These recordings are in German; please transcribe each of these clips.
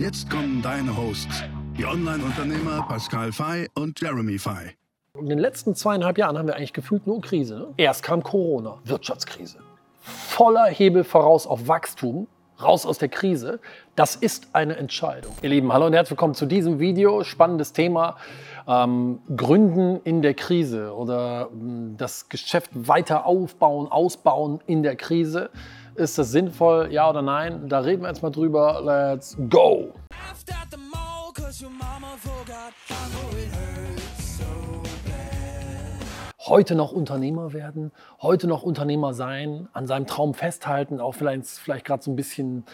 Jetzt kommen deine Hosts, die Online-Unternehmer Pascal Fay und Jeremy Fay. In den letzten zweieinhalb Jahren haben wir eigentlich gefühlt nur Krise. Ne? Erst kam Corona, Wirtschaftskrise. Voller Hebel voraus auf Wachstum, raus aus der Krise. Das ist eine Entscheidung. Ihr Lieben, hallo und herzlich willkommen zu diesem Video. Spannendes Thema. Ähm, Gründen in der Krise oder mh, das Geschäft weiter aufbauen, ausbauen in der Krise. Ist das sinnvoll, ja oder nein? Da reden wir jetzt mal drüber. Let's go! Heute noch Unternehmer werden, heute noch Unternehmer sein, an seinem Traum festhalten, auch vielleicht, vielleicht gerade so ein bisschen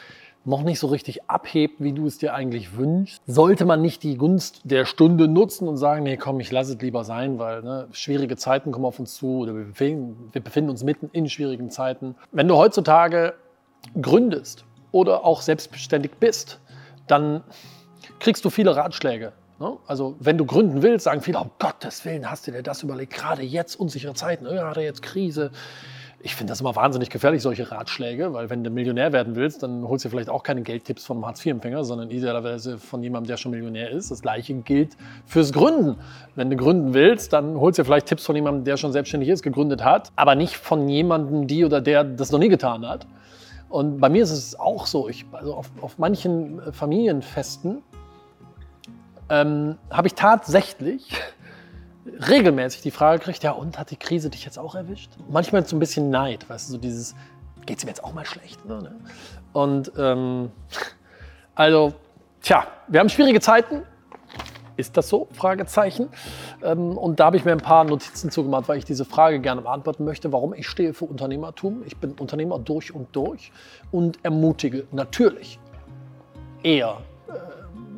noch nicht so richtig abhebt, wie du es dir eigentlich wünschst. Sollte man nicht die Gunst der Stunde nutzen und sagen, nee, komm, ich lasse es lieber sein, weil ne, schwierige Zeiten kommen auf uns zu oder wir befinden, wir befinden uns mitten in schwierigen Zeiten. Wenn du heutzutage gründest oder auch selbstständig bist, dann kriegst du viele Ratschläge. Ne? Also wenn du gründen willst, sagen viele, um Gottes Willen, hast du dir das überlegt, gerade jetzt unsichere Zeiten, ne? gerade jetzt Krise. Ich finde das immer wahnsinnig gefährlich, solche Ratschläge, weil wenn du Millionär werden willst, dann holst du vielleicht auch keine Geldtipps vom Hartz-IV-Empfänger, sondern idealerweise von jemandem, der schon Millionär ist. Das gleiche gilt fürs Gründen. Wenn du gründen willst, dann holst du vielleicht Tipps von jemandem, der schon selbstständig ist, gegründet hat, aber nicht von jemandem, die oder der das noch nie getan hat. Und bei mir ist es auch so, ich, also auf, auf manchen Familienfesten ähm, habe ich tatsächlich regelmäßig die Frage gekriegt, ja und, hat die Krise dich jetzt auch erwischt? Manchmal so ein bisschen Neid, weißt du, so dieses, geht's ihm jetzt auch mal schlecht? Ne? Und ähm, also, tja, wir haben schwierige Zeiten. Ist das so? Fragezeichen. Ähm, und da habe ich mir ein paar Notizen zugemacht, weil ich diese Frage gerne beantworten möchte, warum ich stehe für Unternehmertum. Ich bin Unternehmer durch und durch und ermutige natürlich eher äh,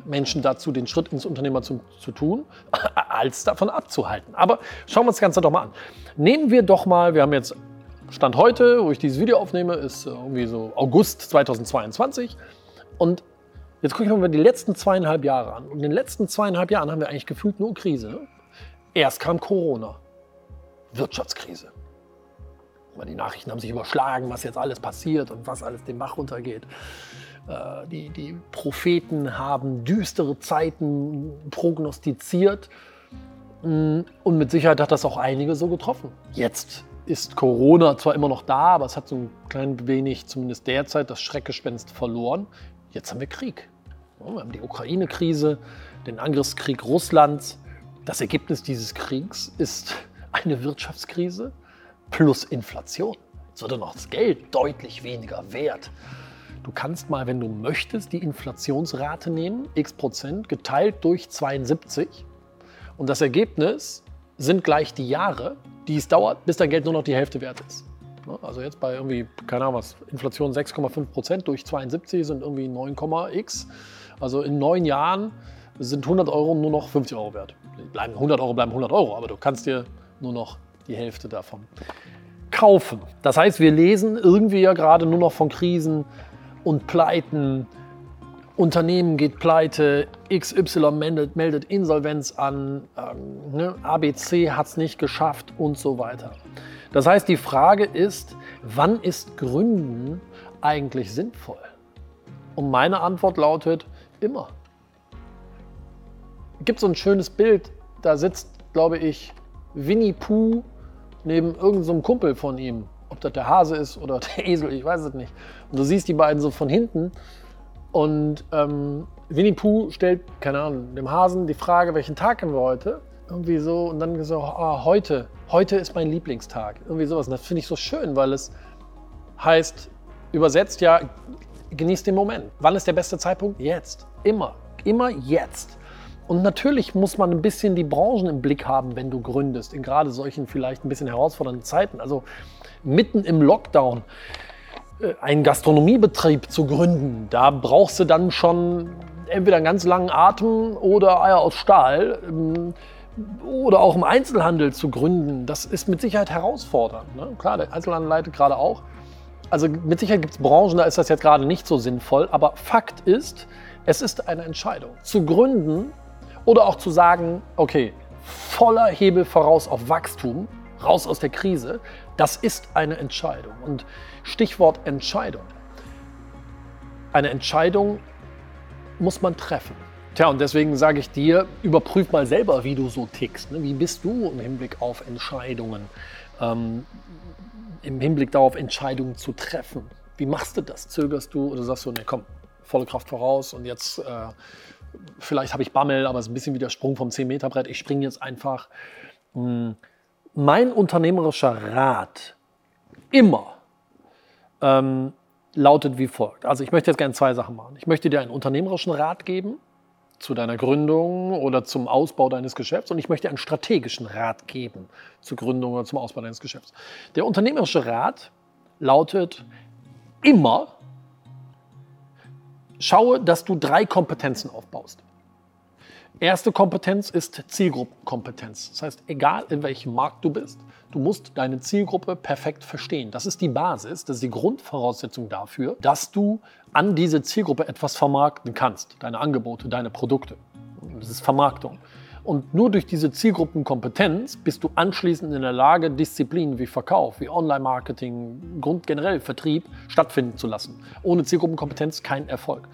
Menschen dazu, den Schritt ins Unternehmertum zu tun, als davon abzuhalten. Aber schauen wir uns das Ganze doch mal an. Nehmen wir doch mal, wir haben jetzt Stand heute, wo ich dieses Video aufnehme, ist äh, irgendwie so August 2022 und Jetzt gucke ich mir mal die letzten zweieinhalb Jahre an. Und in den letzten zweieinhalb Jahren haben wir eigentlich gefühlt nur Krise. Erst kam Corona, Wirtschaftskrise. Die Nachrichten haben sich überschlagen, was jetzt alles passiert und was alles den Bach runtergeht. Äh, Die, die Propheten haben düstere Zeiten prognostiziert. Mm, Und mit Sicherheit hat das auch einige so getroffen. Jetzt ist Corona zwar immer noch da, aber es hat so ein klein wenig, zumindest derzeit, das Schreckgespenst verloren. Jetzt haben wir Krieg. Wir haben die Ukraine-Krise, den Angriffskrieg Russlands. Das Ergebnis dieses Kriegs ist eine Wirtschaftskrise plus Inflation. Jetzt wird dann auch das Geld deutlich weniger wert. Du kannst mal, wenn du möchtest, die Inflationsrate nehmen, x Prozent, geteilt durch 72. Und das Ergebnis sind gleich die Jahre, die es dauert, bis dein Geld nur noch die Hälfte wert ist. Ne, Also jetzt bei irgendwie, keine Ahnung was, Inflation 6,5 Prozent durch 72 sind irgendwie 9,x. Also in neun Jahren sind 100 Euro nur noch 50 Euro wert. Bleiben 100 Euro bleiben 100 Euro, aber du kannst dir nur noch die Hälfte davon kaufen. Das heißt, wir lesen irgendwie ja gerade nur noch von Krisen und Pleiten. Unternehmen geht pleite, XY meldet, meldet Insolvenz an, ähm, ne, ABC hat es nicht geschafft und so weiter. Das heißt, die Frage ist, wann ist Gründen eigentlich sinnvoll? Und meine Antwort lautet immer. Es gibt so ein schönes Bild, da sitzt, glaube ich, Winnie Pooh neben irgendeinem so Kumpel von ihm. Ob das der Hase ist oder der Esel, ich weiß es nicht. Und du siehst die beiden so von hinten. Und ähm, Winnie Pooh stellt, keine Ahnung, dem Hasen die Frage, welchen Tag haben wir heute? Irgendwie so, und dann so, ah, heute, heute ist mein Lieblingstag. Irgendwie sowas. Und das finde ich so schön, weil es heißt, übersetzt ja, genieß den Moment. Wann ist der beste Zeitpunkt? Jetzt. Immer. Immer jetzt. Und natürlich muss man ein bisschen die Branchen im Blick haben, wenn du gründest, in gerade solchen vielleicht ein bisschen herausfordernden Zeiten. Also mitten im Lockdown äh, einen Gastronomiebetrieb zu gründen, da brauchst du dann schon entweder einen ganz langen Atem oder Eier aus Stahl ähm, oder auch im Einzelhandel zu gründen, das ist mit Sicherheit herausfordernd. Ne? Klar, der Einzelhandel leidet gerade auch. Also mit Sicherheit gibt es Branchen, da ist das jetzt gerade nicht so sinnvoll. Aber Fakt ist, es ist eine Entscheidung. Zu gründen oder auch zu sagen, okay, voller Hebel voraus auf Wachstum, raus aus der Krise, das ist eine Entscheidung. Und Stichwort Entscheidung. Eine Entscheidung muss man treffen. Tja, und deswegen sage ich dir, überprüf mal selber, wie du so tickst. Ne? Wie bist du im Hinblick auf Entscheidungen? Ähm, Im Hinblick darauf, Entscheidungen zu treffen. Wie machst du das? Zögerst du oder sagst du, nee, komm, volle Kraft voraus und jetzt, äh, vielleicht habe ich Bammel, aber es ist ein bisschen wie der Sprung vom 10-Meter-Brett. Ich springe jetzt einfach. Hm. Mein unternehmerischer Rat immer ähm, lautet wie folgt. Also ich möchte jetzt gerne zwei Sachen machen. Ich möchte dir einen unternehmerischen Rat geben zu deiner Gründung oder zum Ausbau deines Geschäfts und ich möchte einen strategischen Rat geben zur Gründung oder zum Ausbau deines Geschäfts. Der unternehmerische Rat lautet immer, schaue, dass du drei Kompetenzen aufbaust. Erste Kompetenz ist Zielgruppenkompetenz. Das heißt, egal in welchem Markt du bist, du musst deine Zielgruppe perfekt verstehen. Das ist die Basis, das ist die Grundvoraussetzung dafür, dass du an diese Zielgruppe etwas vermarkten kannst. Deine Angebote, deine Produkte. Das ist Vermarktung. Und nur durch diese Zielgruppenkompetenz bist du anschließend in der Lage, Disziplinen wie Verkauf, wie Online-Marketing, generell Vertrieb stattfinden zu lassen. Ohne Zielgruppenkompetenz kein Erfolg.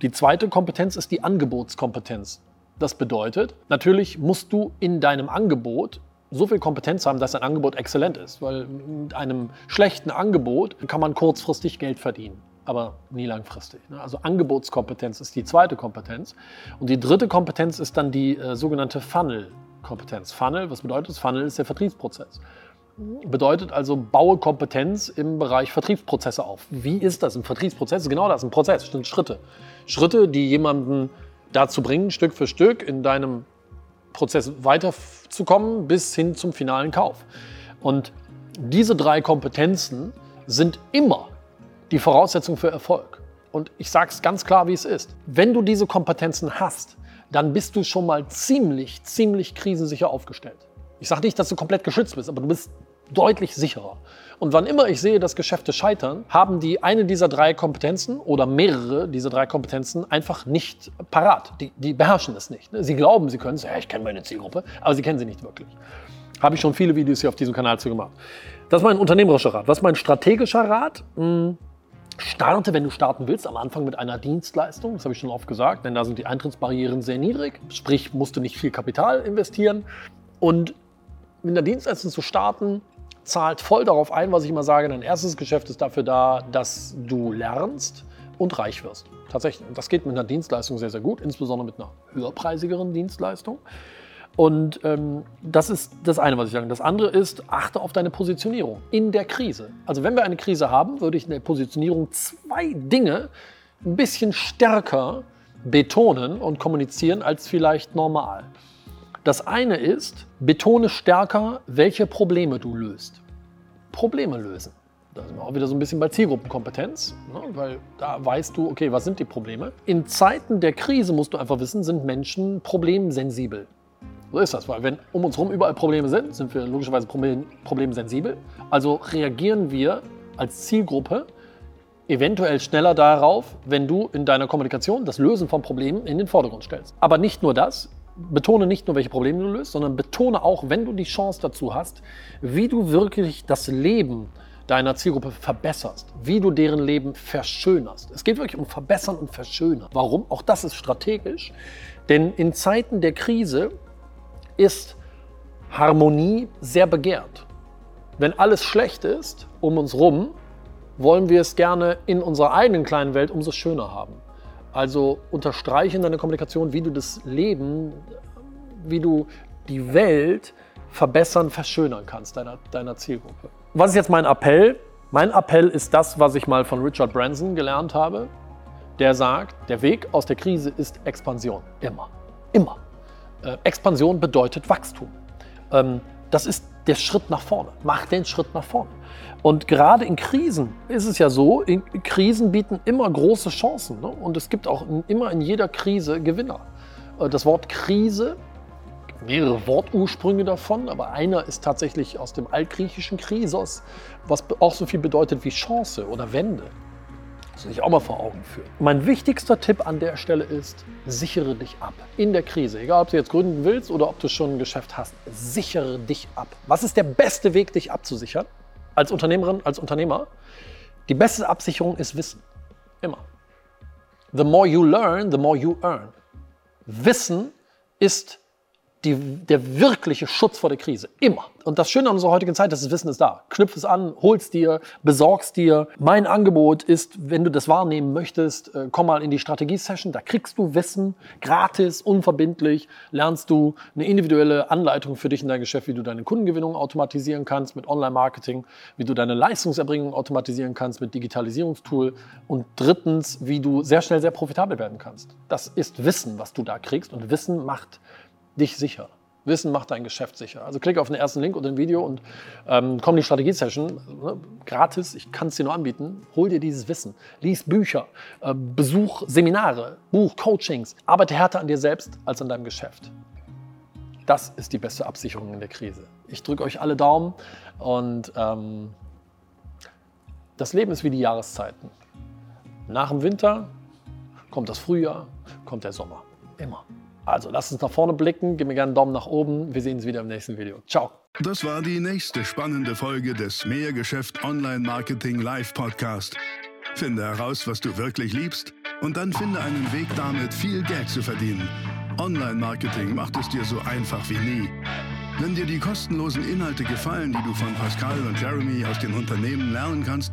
Die zweite Kompetenz ist die Angebotskompetenz. Das bedeutet, natürlich musst du in deinem Angebot so viel Kompetenz haben, dass dein Angebot exzellent ist. Weil mit einem schlechten Angebot kann man kurzfristig Geld verdienen, aber nie langfristig. ne? Also Angebotskompetenz ist die zweite Kompetenz. Und die dritte Kompetenz ist dann die äh, sogenannte Funnel-Kompetenz. Funnel, was bedeutet das? Funnel ist der Vertriebsprozess. Bedeutet also, baue Kompetenz im Bereich Vertriebsprozesse auf. Wie ist das im Vertriebsprozess? Genau das, ein Prozess, das sind Schritte. Schritte, die jemanden dazu bringen, Stück für Stück in deinem Prozess weiterzukommen bis hin zum finalen Kauf. Und diese drei Kompetenzen sind immer die Voraussetzung für Erfolg. Und ich sage es ganz klar, wie es ist. Wenn du diese Kompetenzen hast, dann bist du schon mal ziemlich, ziemlich krisensicher aufgestellt. Ich sage nicht, dass du komplett geschützt bist, aber du bist deutlich sicherer. Und wann immer ich sehe, dass Geschäfte scheitern, haben die eine dieser drei Kompetenzen oder mehrere dieser drei Kompetenzen einfach nicht parat. Die, die beherrschen es nicht. Sie glauben, sie können es, ja, ich kenne meine Zielgruppe, aber sie kennen sie nicht wirklich. Habe ich schon viele Videos hier auf diesem Kanal zu gemacht. Das ist mein unternehmerischer Rat. Was ist mein strategischer Rat? Hm, Starte, wenn du starten willst, am Anfang mit einer Dienstleistung. Das habe ich schon oft gesagt, denn da sind die Eintrittsbarrieren sehr niedrig. Sprich, musst du nicht viel Kapital investieren. Und mit einer Dienstleistung zu starten, zahlt voll darauf ein, was ich immer sage. Dein erstes Geschäft ist dafür da, dass du lernst und reich wirst. Tatsächlich. Das geht mit einer Dienstleistung sehr, sehr gut, insbesondere mit einer höherpreisigeren Dienstleistung. Und ähm, das ist das eine, was ich sage. Das andere ist, achte auf deine Positionierung in der Krise. Also wenn wir eine Krise haben, würde ich in der Positionierung zwei Dinge ein bisschen stärker betonen und kommunizieren als vielleicht normal. Das eine ist, betone stärker, welche Probleme du löst. Probleme lösen. Da sind wir auch wieder so ein bisschen bei Zielgruppenkompetenz, ne? weil da weißt du, okay, was sind die Probleme? In Zeiten der Krise musst du einfach wissen, sind Menschen problemsensibel. So ist das, weil wenn um uns herum überall Probleme sind, sind wir logischerweise problem, problemsensibel. Also reagieren wir als Zielgruppe eventuell schneller darauf, wenn du in deiner Kommunikation das Lösen von Problemen in den Vordergrund stellst. Aber nicht nur das, betone nicht nur, welche Probleme du löst, sondern betone auch, wenn du die Chance dazu hast, wie du wirklich das Leben deiner Zielgruppe verbesserst, wie du deren Leben verschönerst. Es geht wirklich um Verbessern und Verschönern. Warum? Auch das ist strategisch, denn in Zeiten der Krise ist Harmonie sehr begehrt. Wenn alles schlecht ist um uns rum, wollen wir es gerne in unserer eigenen kleinen Welt umso schöner haben. Also unterstreiche in deiner Kommunikation, wie du das Leben, wie du die Welt verbessern, verschönern kannst, deiner, deiner Zielgruppe. Was ist jetzt mein Appell? Mein Appell ist das, was ich mal von Richard Branson gelernt habe. Der sagt, der Weg aus der Krise ist Expansion. Immer. Immer. Äh, Expansion bedeutet Wachstum. Ähm, das ist der Schritt nach vorne. Mach den Schritt nach vorne. Und gerade in Krisen ist es ja so, in Krisen bieten immer große Chancen. Ne? Und es gibt auch in, immer in jeder Krise Gewinner. Äh, Das Wort Krise, mehrere Wortursprünge davon, aber einer ist tatsächlich aus dem altgriechischen Krisos, was auch so viel bedeutet wie Chance oder Wende. Das muss ich auch mal vor Augen führen. Mein wichtigster Tipp an der Stelle ist, sichere dich ab. In der Krise, egal ob du jetzt gründen willst oder ob du schon ein Geschäft hast, sichere dich ab. Was ist der beste Weg, dich abzusichern? Als Unternehmerin, als Unternehmer? Die beste Absicherung ist Wissen. Immer. The more you learn, the more you earn. Wissen ist die, der wirkliche Schutz vor der Krise. Immer. Und das Schöne an unserer heutigen Zeit ist, das Wissen ist da. Knüpf es an, hol's dir, besorg's dir. Mein Angebot ist, wenn du das wahrnehmen möchtest, äh, komm mal in die Strategie-Session. Da kriegst du Wissen, gratis, unverbindlich. Lernst du eine individuelle Anleitung für dich in dein Geschäft, wie du deine Kundengewinnung automatisieren kannst mit Online-Marketing, wie du deine Leistungserbringung automatisieren kannst mit Digitalisierungstool und drittens, wie du sehr schnell sehr profitabel werden kannst. Das ist Wissen, was du da kriegst und Wissen macht dich sicher. Wissen macht dein Geschäft sicher. Also klick auf den ersten Link unter dem Video und ähm, komm in die Strategie-Session. Ne, gratis, ich kann es dir nur anbieten. Hol dir dieses Wissen. Lies Bücher, äh, besuch Seminare, buch Coachings. Arbeite härter an dir selbst als an deinem Geschäft. Das ist die beste Absicherung in der Krise. Ich drücke euch alle Daumen und ähm, das Leben ist wie die Jahreszeiten. Nach dem Winter kommt das Frühjahr, kommt der Sommer. Immer. Also lasst uns nach vorne blicken, gib mir gerne einen Daumen nach oben. Wir sehen uns wieder im nächsten Video. Ciao. Das war die nächste spannende Folge des Mehrgeschäft Online Marketing Live Podcast. Finde heraus, was du wirklich liebst und dann finde einen Weg damit, viel Geld zu verdienen. Online Marketing macht es dir so einfach wie nie. Wenn dir die kostenlosen Inhalte gefallen, die du von Pascal und Jeremy aus den Unternehmen lernen kannst,